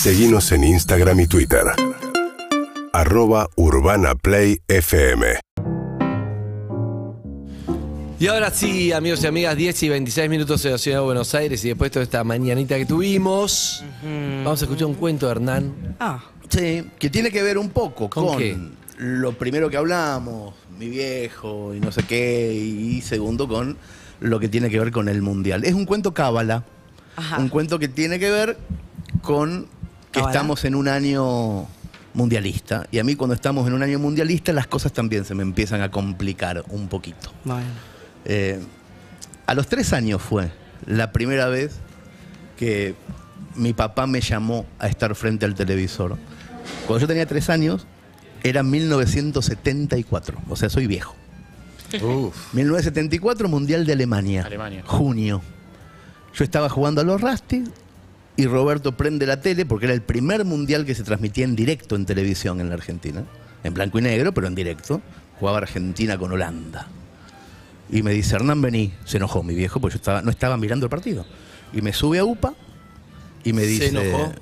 Seguimos en Instagram y Twitter. Arroba Urbana Play FM. Y ahora sí, amigos y amigas, 10 y 26 minutos en la ciudad de Buenos Aires y después de esta mañanita que tuvimos, vamos a escuchar un cuento de Hernán. Ah, Sí, que tiene que ver un poco ¿Con con, qué? lo primero que hablamos, mi viejo y no sé qué, y segundo con lo que tiene que ver con el mundial. Es un cuento cábala, Ajá. un cuento que tiene que ver con que estamos en un año mundialista. Y a mí cuando estamos en un año mundialista las cosas también se me empiezan a complicar un poquito. bueno. Eh, a los tres años fue la primera vez que mi papá me llamó a estar frente al televisor. Cuando yo tenía tres años, era 1974, o sea, soy viejo. Uf. 1974, Mundial de Alemania. Alemania. Junio. Yo estaba jugando a los Rusty y Roberto prende la tele porque era el primer mundial que se transmitía en directo en televisión en la Argentina. En blanco y negro, pero en directo. Jugaba Argentina con Holanda. Y me dice, Hernán, vení. Se enojó mi viejo porque yo estaba, no estaba mirando el partido. Y me sube a UPA y me ¿Se dice... enojó?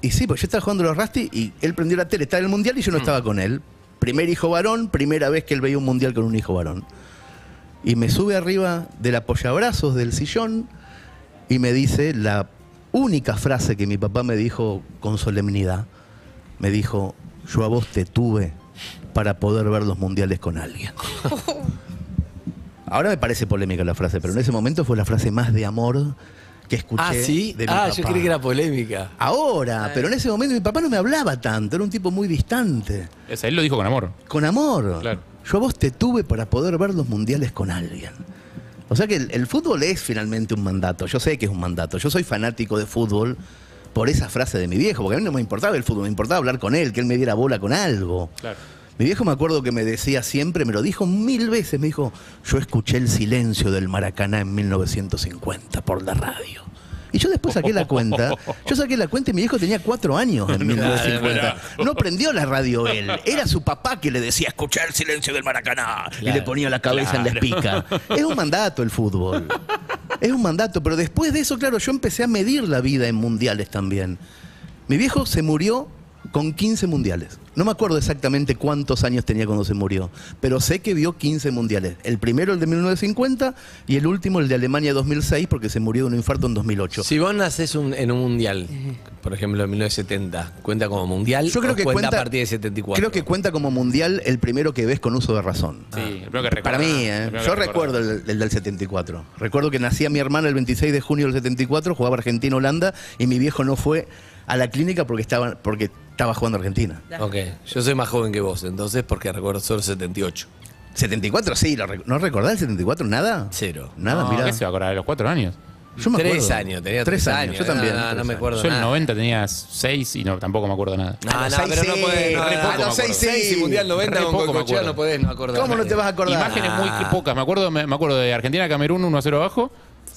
Y sí, pues yo estaba jugando los Rusty y él prendió la tele, estaba en el mundial y yo no estaba con él. Primer hijo varón, primera vez que él veía un mundial con un hijo varón. Y me sube arriba del apoyabrazos del sillón y me dice la única frase que mi papá me dijo con solemnidad. Me dijo, yo a vos te tuve para poder ver los mundiales con alguien. Ahora me parece polémica la frase, pero en ese momento fue la frase más de amor que escuché Ah, sí. de mi Ah, papá. yo creí que era polémica. Ahora, pero en ese momento mi papá no me hablaba tanto, era un tipo muy distante. Sea, él lo dijo con amor. Con amor. Claro. Yo a vos te tuve para poder ver los mundiales con alguien. O sea que el, el fútbol es finalmente un mandato. Yo sé que es un mandato. Yo soy fanático de fútbol por esa frase de mi viejo, porque a mí no me importaba el fútbol, me importaba hablar con él, que él me diera bola con algo. Claro. Mi viejo me acuerdo que me decía siempre, me lo dijo mil veces, me dijo, yo escuché el silencio del Maracaná en 1950 por la radio. Y yo después saqué la cuenta, yo saqué la cuenta y mi viejo tenía cuatro años en 1950. No prendió la radio él, era su papá que le decía, escuchar el silencio del Maracaná, y le ponía la cabeza en la espica. Es un mandato el fútbol, es un mandato, pero después de eso, claro, yo empecé a medir la vida en mundiales también. Mi viejo se murió con 15 mundiales. No me acuerdo exactamente cuántos años tenía cuando se murió, pero sé que vio 15 mundiales. El primero el de 1950 y el último el de Alemania 2006 porque se murió de un infarto en 2008. Si vos nacés un- en un mundial, por ejemplo en 1970, ¿cuenta como mundial? Yo creo o que cuenta, cuenta a partir de 74. Creo que cuenta como mundial el primero que ves con uso de razón. Sí, el primero que recuerda. Para mí, ¿eh? El yo que recuerdo el, el del 74. Recuerdo que nacía mi hermana el 26 de junio del 74, jugaba Argentina-Holanda y mi viejo no fue a la clínica porque estaba, porque estaba jugando Argentina. Ok, yo soy más joven que vos, entonces, porque recuerdo solo 78. 74, sí, lo rec- ¿no recordás el 74? ¿Nada? Cero. Nada, No, mirá. ¿Qué se va a acordar de los cuatro años? Yo me tres acuerdo. años, tenía tres tres, años. Yo también. No, no, tres me acuerdo Yo en el nada. 90 tenía seis y no, tampoco me acuerdo nada. No, Ah, no, seis pero no sí, podés. No, re ah, poco no, me seis, acuerdo. seis y Mundial 90 Re con poco me Goicoechea acuerdo. no podés no acordar. ¿Cómo no te vas a acordar? Imágenes muy pocas. Me acuerdo, me, me acuerdo de Argentina-Camerún 1 a 0 abajo.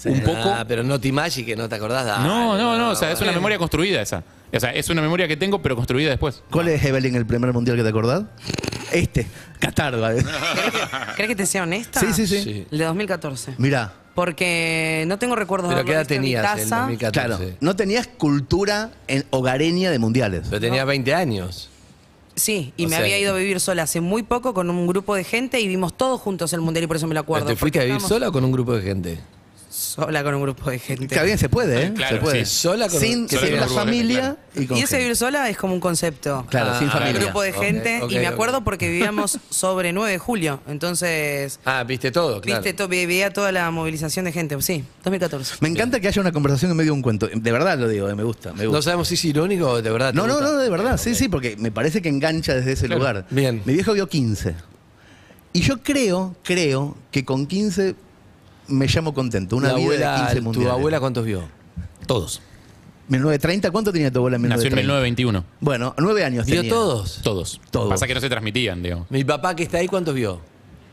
Un poco. Ah, pero no te Magic que no te acordás. dale, no, no, no. O sea, es una memoria construida esa. O sea, es una memoria que tengo, pero construida después. ¿Cuál es, Evelyn, el primer mundial que te acordás? Este, Qatar. ¿vale? ¿Querés que te sea honesta? Sí, sí, sí. Sí. El de 2014. Mirá, Porque no tengo recuerdos Pero de ¿qué edad haberlo visto en mi tenías en casa. 2014? claro, no tenías cultura en- hogareña de mundiales. Pero tenía 20 años. Sí, y O me sea había ido a vivir sola hace muy poco con un grupo de gente y vimos todos juntos el mundial y por eso me lo ¿Pero acuerdo. ¿Te fuiste a porque vivir estábamos sola o con un grupo de gente? Sola con un grupo de gente. Está bien, se puede, ¿eh? Claro, se puede. sí, sola con sin sola con la un grupo de gente, familia y con Y ese gente. vivir sola es como un concepto. Claro, sin Ah, familia. Un grupo de Ok, gente ok, y me ok. acuerdo porque vivíamos sobre 9 de julio. Entonces, Ah, viste todo, claro. viste, to- veía toda la movilización de gente. Sí, 2014. Me encanta que haya una conversación en medio de un cuento. De verdad lo digo, eh, me gusta. Me No gusta. sabemos si es irónico o de verdad. te No, no, gusta. no, de verdad, sí, sí, porque me parece que engancha desde ese Claro. lugar. Bien. Mi viejo vio 15. Y yo creo, creo que con 15 me llamo contento. Una La vida abuela, de 15 ¿Tu mundiales. abuela cuántos vio? Todos. 1930, ¿cuánto tenía tu abuela en Nació en 1930? 1921. Bueno, nueve años ¿Vio tenía. todos? Todos. Todos. Pasa que no se transmitían, digo. Mi papá que está ahí, ¿cuántos vio?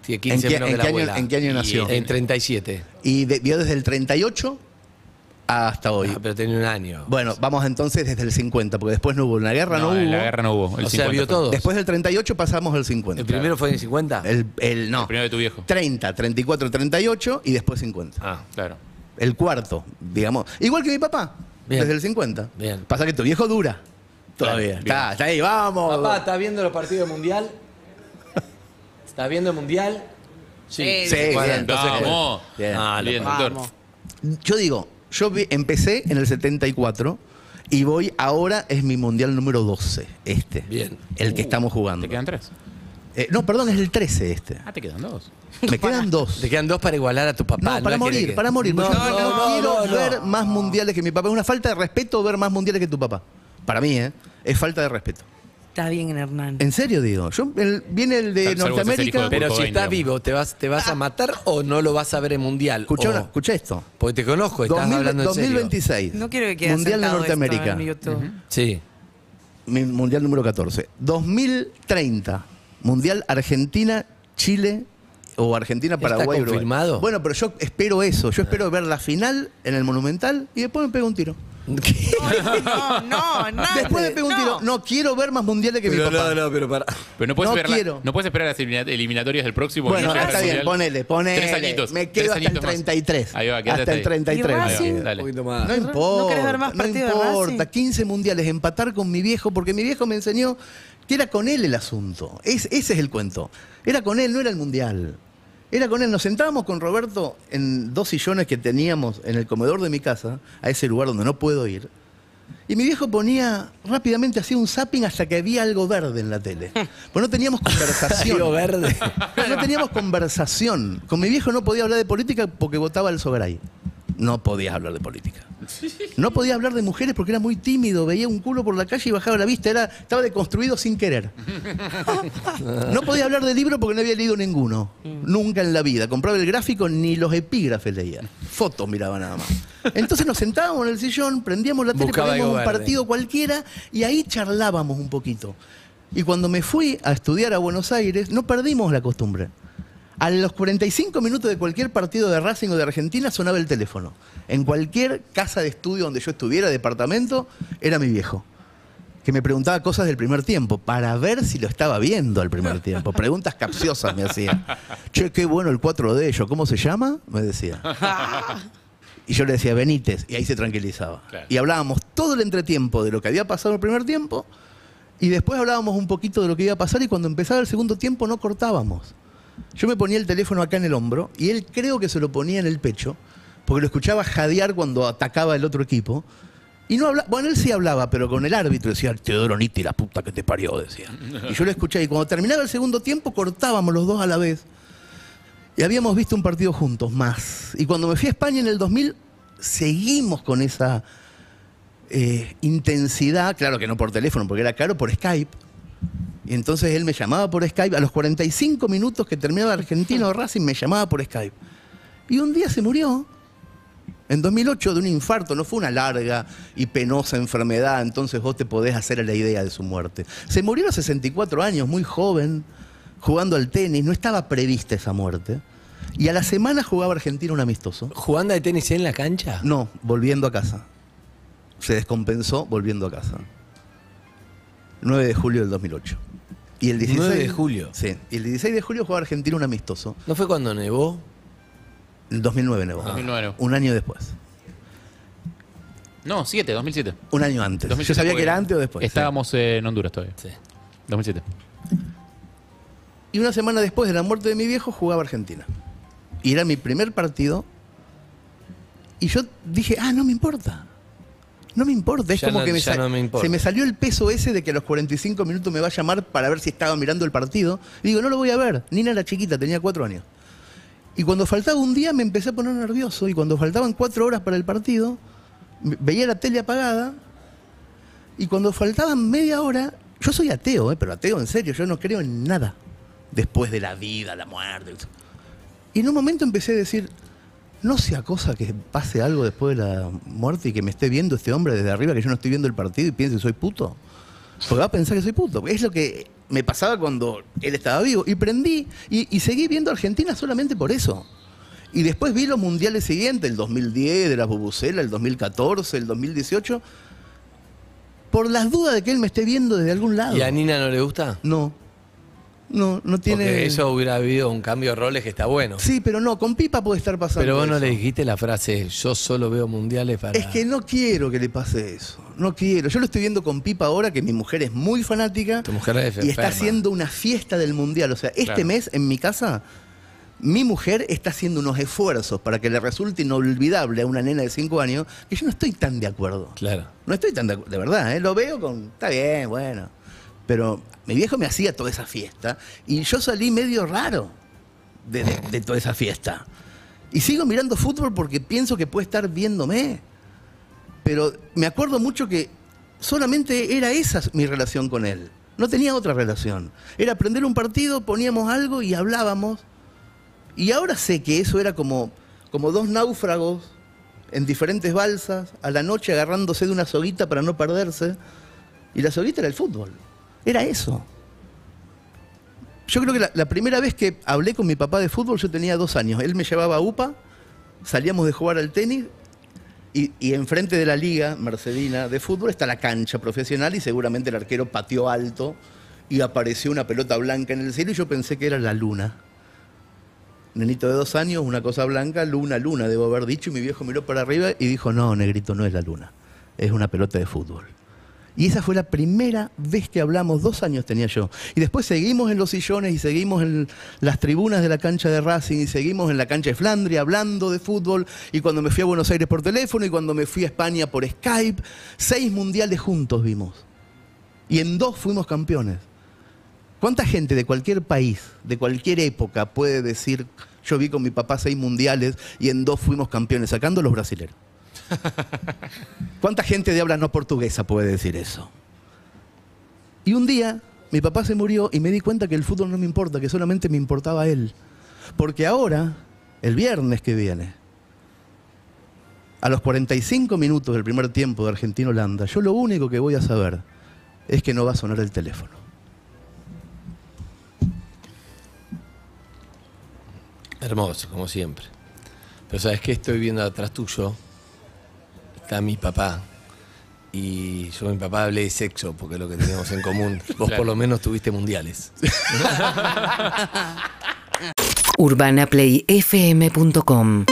Tiene 15 ¿En qué- menos en que la qué año- abuela. en qué año nació? En 37. Y de- vio desde el 38 hasta hoy. Ah, pero tenía un año. Bueno, vamos entonces desde el 50, porque después no hubo. En la guerra no, No, en hubo. la guerra no hubo. El O sea, 50 vio todo. Después del 38 pasamos al 50. ¿El primero fue en el 50? El, el- no. El primero de tu viejo. 30, 34, 38 y después 50. Ah, Claro. El cuarto, digamos. Igual que mi papá, Bien. desde el 50. Bien. Pasa que tu viejo dura. Todavía. Bien. Está, está ahí, vamos. Papá, ¿estás viendo los partidos del mundial? ¿Estás viendo el mundial? Sí, Sí, Bueno, bien. entonces, Vamos. Bien. Ah, Bien, doctor. Vamos. Yo digo, yo vi- empecé en el 74 y voy ahora es mi mundial número 12, este. Bien. El que estamos jugando. ¿Te quedan tres? Eh, no, perdón, es el 13 este. Ah, te quedan dos. Me quedan dos. Te quedan dos para igualar a tu papá. No, para es que morir, para morir. No, porque yo no, no, no, quiero no, no. ver más mundiales que mi papá. Es una falta de respeto ver más mundiales que tu papá. Para mí, ¿eh? Es falta de respeto. Está bien, Hernán. En serio digo. Yo, el- viene el de Salvo que seas el hijo Norteamérica. de Pero Kurt si Cobain, estás digamos. vivo, ¿te vas, ¿te vas a matar o no lo vas a ver en mundial? Escucha, O- una- esto. Porque te conozco, estás 2000 hablando en serio. 2026. No quiero que quede Mundial de sentado esto Norteamérica. en YouTube. Sí. Mi mundial número 14. 2030. Mundial Argentina, Chile o Argentina, ¿Está Paraguay, Uruguay. confirmado? Bueno, pero yo espero eso. Yo espero ver la final en el Monumental y después me pego un tiro. No, no, no. Después me pego un tiro. No quiero ver más mundiales que Pero mi papá. no, no, pero para. Pero no puedes, No ver la- quiero. no puedes esperar las elimina- eliminatorias del próximo. Bueno, ya está bien, Mundial. ponele, ponele. Tres añitos. Me tres quedo hasta el añitos más. 33. Ahí va, quédate hasta el ahí. 33. ¿Y me Racing? quedo. Dale. Un poquito más. No importa. ¿No querés ver más no partido de importa. Racing? 15 mundiales, empatar con mi viejo, porque mi viejo me enseñó que era con él el asunto. Es- ese es el cuento. Era con él, no era el mundial. Era con él. Nos sentábamos con Roberto en dos sillones que teníamos en el comedor de mi casa, a ese lugar donde no puedo ir. Y mi viejo ponía rápidamente hacía un zapping hasta que había algo verde en la tele. Pues no teníamos conversación. Algo verde. No teníamos conversación. Con mi viejo no podía hablar de política porque votaba al Sogaray. No podías hablar de política. No podía hablar de mujeres porque era muy tímido. Veía un culo por la calle y bajaba la vista. Era, estaba deconstruido sin querer. No podía hablar de libro porque no había leído ninguno. Nunca en la vida. Compraba el gráfico ni los epígrafes leía. Fotos miraba nada más. Entonces nos sentábamos en el sillón, prendíamos la tele, Buscaba poníamos un partido cualquiera y ahí charlábamos un poquito. Y cuando me fui a estudiar a Buenos Aires, no perdimos la costumbre. A los 45 minutos de cualquier partido de Racing o de Argentina sonaba el teléfono. En cualquier casa de estudio donde yo estuviera, departamento, era mi viejo. Que me preguntaba cosas del primer tiempo para ver si lo estaba viendo al primer tiempo. Preguntas capciosas me hacía. Che, qué bueno el 4 de ellos. ¿Cómo se llama? Me decía. Y yo le decía Benítez, y ahí se tranquilizaba. Claro. Y hablábamos todo el entretiempo de lo que había pasado en el primer tiempo, y después hablábamos un poquito de lo que iba a pasar, y cuando empezaba el segundo tiempo no cortábamos. Yo me ponía el teléfono acá en el hombro, y él creo que se lo ponía en el pecho, porque lo escuchaba jadear cuando atacaba el otro equipo. Y no hablaba, bueno, él sí hablaba, pero con el árbitro decía, Teodoro Nitti, la puta que te parió, decía. Y yo lo escuché, y cuando terminaba el segundo tiempo cortábamos los dos a la vez. Y habíamos visto un partido juntos más. Y cuando me fui a España en el 2000, seguimos con esa eh, intensidad, claro que no por teléfono, porque era caro, por Skype. Y entonces él me llamaba por Skype. A los 45 minutos que terminaba Argentino Racing, me llamaba por Skype. Y un día se murió. En 2008 de un infarto, no fue una larga y penosa enfermedad, entonces vos te podés hacer a la idea de su muerte. Se murió a los 64 años, muy joven, jugando al tenis, no estaba prevista esa muerte. Y a la semana jugaba Argentina un amistoso. ¿Jugando de tenis en la cancha? No, volviendo a casa. Se descompensó volviendo a casa. 9 de julio del 2008. Y el 16 9 de julio. Sí. Y el 16 de julio jugaba Argentina un amistoso. ¿No fue cuando nevó? El 2009 nevó. 2009. Un año después. No, 7, 2007. Un año antes. 2007 Yo sabía que era antes o después. Estábamos en Honduras todavía. Sí. 2007. Y una semana después de la muerte de mi viejo jugaba Argentina. Y era mi primer partido. Y yo dije, ah, no me importa. No me importa. Es Ya como no- que me ya sa- no me importa. se me salió el peso ese de que a los 45 minutos me va a llamar para ver si estaba mirando el partido. Y digo, no lo voy a ver. Nina era chiquita, tenía cuatro años. Y cuando faltaba un día me empecé a poner nervioso. Y cuando faltaban cuatro horas para el partido, veía la tele apagada. Y cuando faltaban media hora, yo soy ateo, ¿eh? pero ateo en serio, yo no creo en nada. Después de la vida, la muerte. Y en un momento empecé a decir, no sea cosa que pase algo después de la muerte y que me esté viendo este hombre desde arriba, que yo no estoy viendo el partido y piense que soy puto. Porque va a pensar que soy puto. Es lo que me pasaba cuando él estaba vivo. Y prendí y, y seguí viendo Argentina solamente por eso. Y después vi los mundiales siguientes, el 2010, de la Bubucela, el 2014, el 2018, por las dudas de que él me esté viendo desde algún lado. ¿Y a Nina no le gusta? No. No, no tiene. Porque eso hubiera habido un cambio de roles que está bueno. Sí, pero no, con Pipa puede estar pasando. Pero vos no eso. le dijiste la frase, yo solo veo mundiales para... Es que no quiero que le pase eso. No quiero. Yo lo estoy viendo con Pipa ahora, que mi mujer es muy fanática. Tu mujer es Y está haciendo una fiesta del mundial. O sea, este Claro. mes en mi casa, mi mujer está haciendo unos esfuerzos para que le resulte inolvidable a una nena de 5 años, que yo no estoy tan de acuerdo. Claro. No estoy tan de acuerdo, de verdad, ¿eh? lo veo con. Está bien, bueno. Pero mi viejo me hacía toda esa fiesta y yo salí medio raro de, de- de toda esa fiesta. Y sigo mirando fútbol porque pienso que puede estar viéndome. Pero me acuerdo mucho que solamente era esa mi relación con él. No tenía otra relación. Era prender un partido, poníamos algo y hablábamos. Y ahora sé que eso era como, como dos náufragos en diferentes balsas, a la noche agarrándose de una soguita para no perderse. Y la soguita era el fútbol. Era eso. Yo creo que la, primera vez que hablé con mi papá de fútbol yo tenía dos años. Él me llevaba a UPA, salíamos de jugar al tenis y, y enfrente de la liga mercedina de fútbol está la cancha profesional y seguramente el arquero pateó alto y apareció una pelota blanca en el cielo y yo pensé que era la luna. Nenito de dos años, una cosa blanca, luna, luna, debo haber dicho, y mi viejo miró para arriba y dijo, no, negrito, no es la luna, es una pelota de fútbol. Y esa fue la primera vez que hablamos, dos años tenía yo. Y después seguimos en los sillones y seguimos en las tribunas de la cancha de Racing y seguimos en la cancha de Flandria hablando de fútbol. Y cuando me fui a Buenos Aires por teléfono y cuando me fui a España por Skype, seis mundiales juntos vimos. Y en dos fuimos campeones. ¿Cuánta gente de cualquier país, de cualquier época, puede decir, yo vi con mi papá seis mundiales y en dos fuimos campeones, sacando los brasileños? ¿Cuánta gente de habla no portuguesa puede decir eso? Y un día mi papá se murió y me di cuenta que el fútbol no me importa, que solamente me importaba él. Porque ahora, el viernes que viene, a los 45 minutos del primer tiempo de Argentina-Holanda, yo lo único que voy a saber es que no va a sonar el teléfono. Hermoso, como siempre. Pero ¿sabes qué? Estoy viendo atrás tuyo. Está mi papá. Y yo mi papá hablé de sexo, porque es lo que teníamos en común. Vos Claro. por lo menos tuviste mundiales. urbanaplayfm.com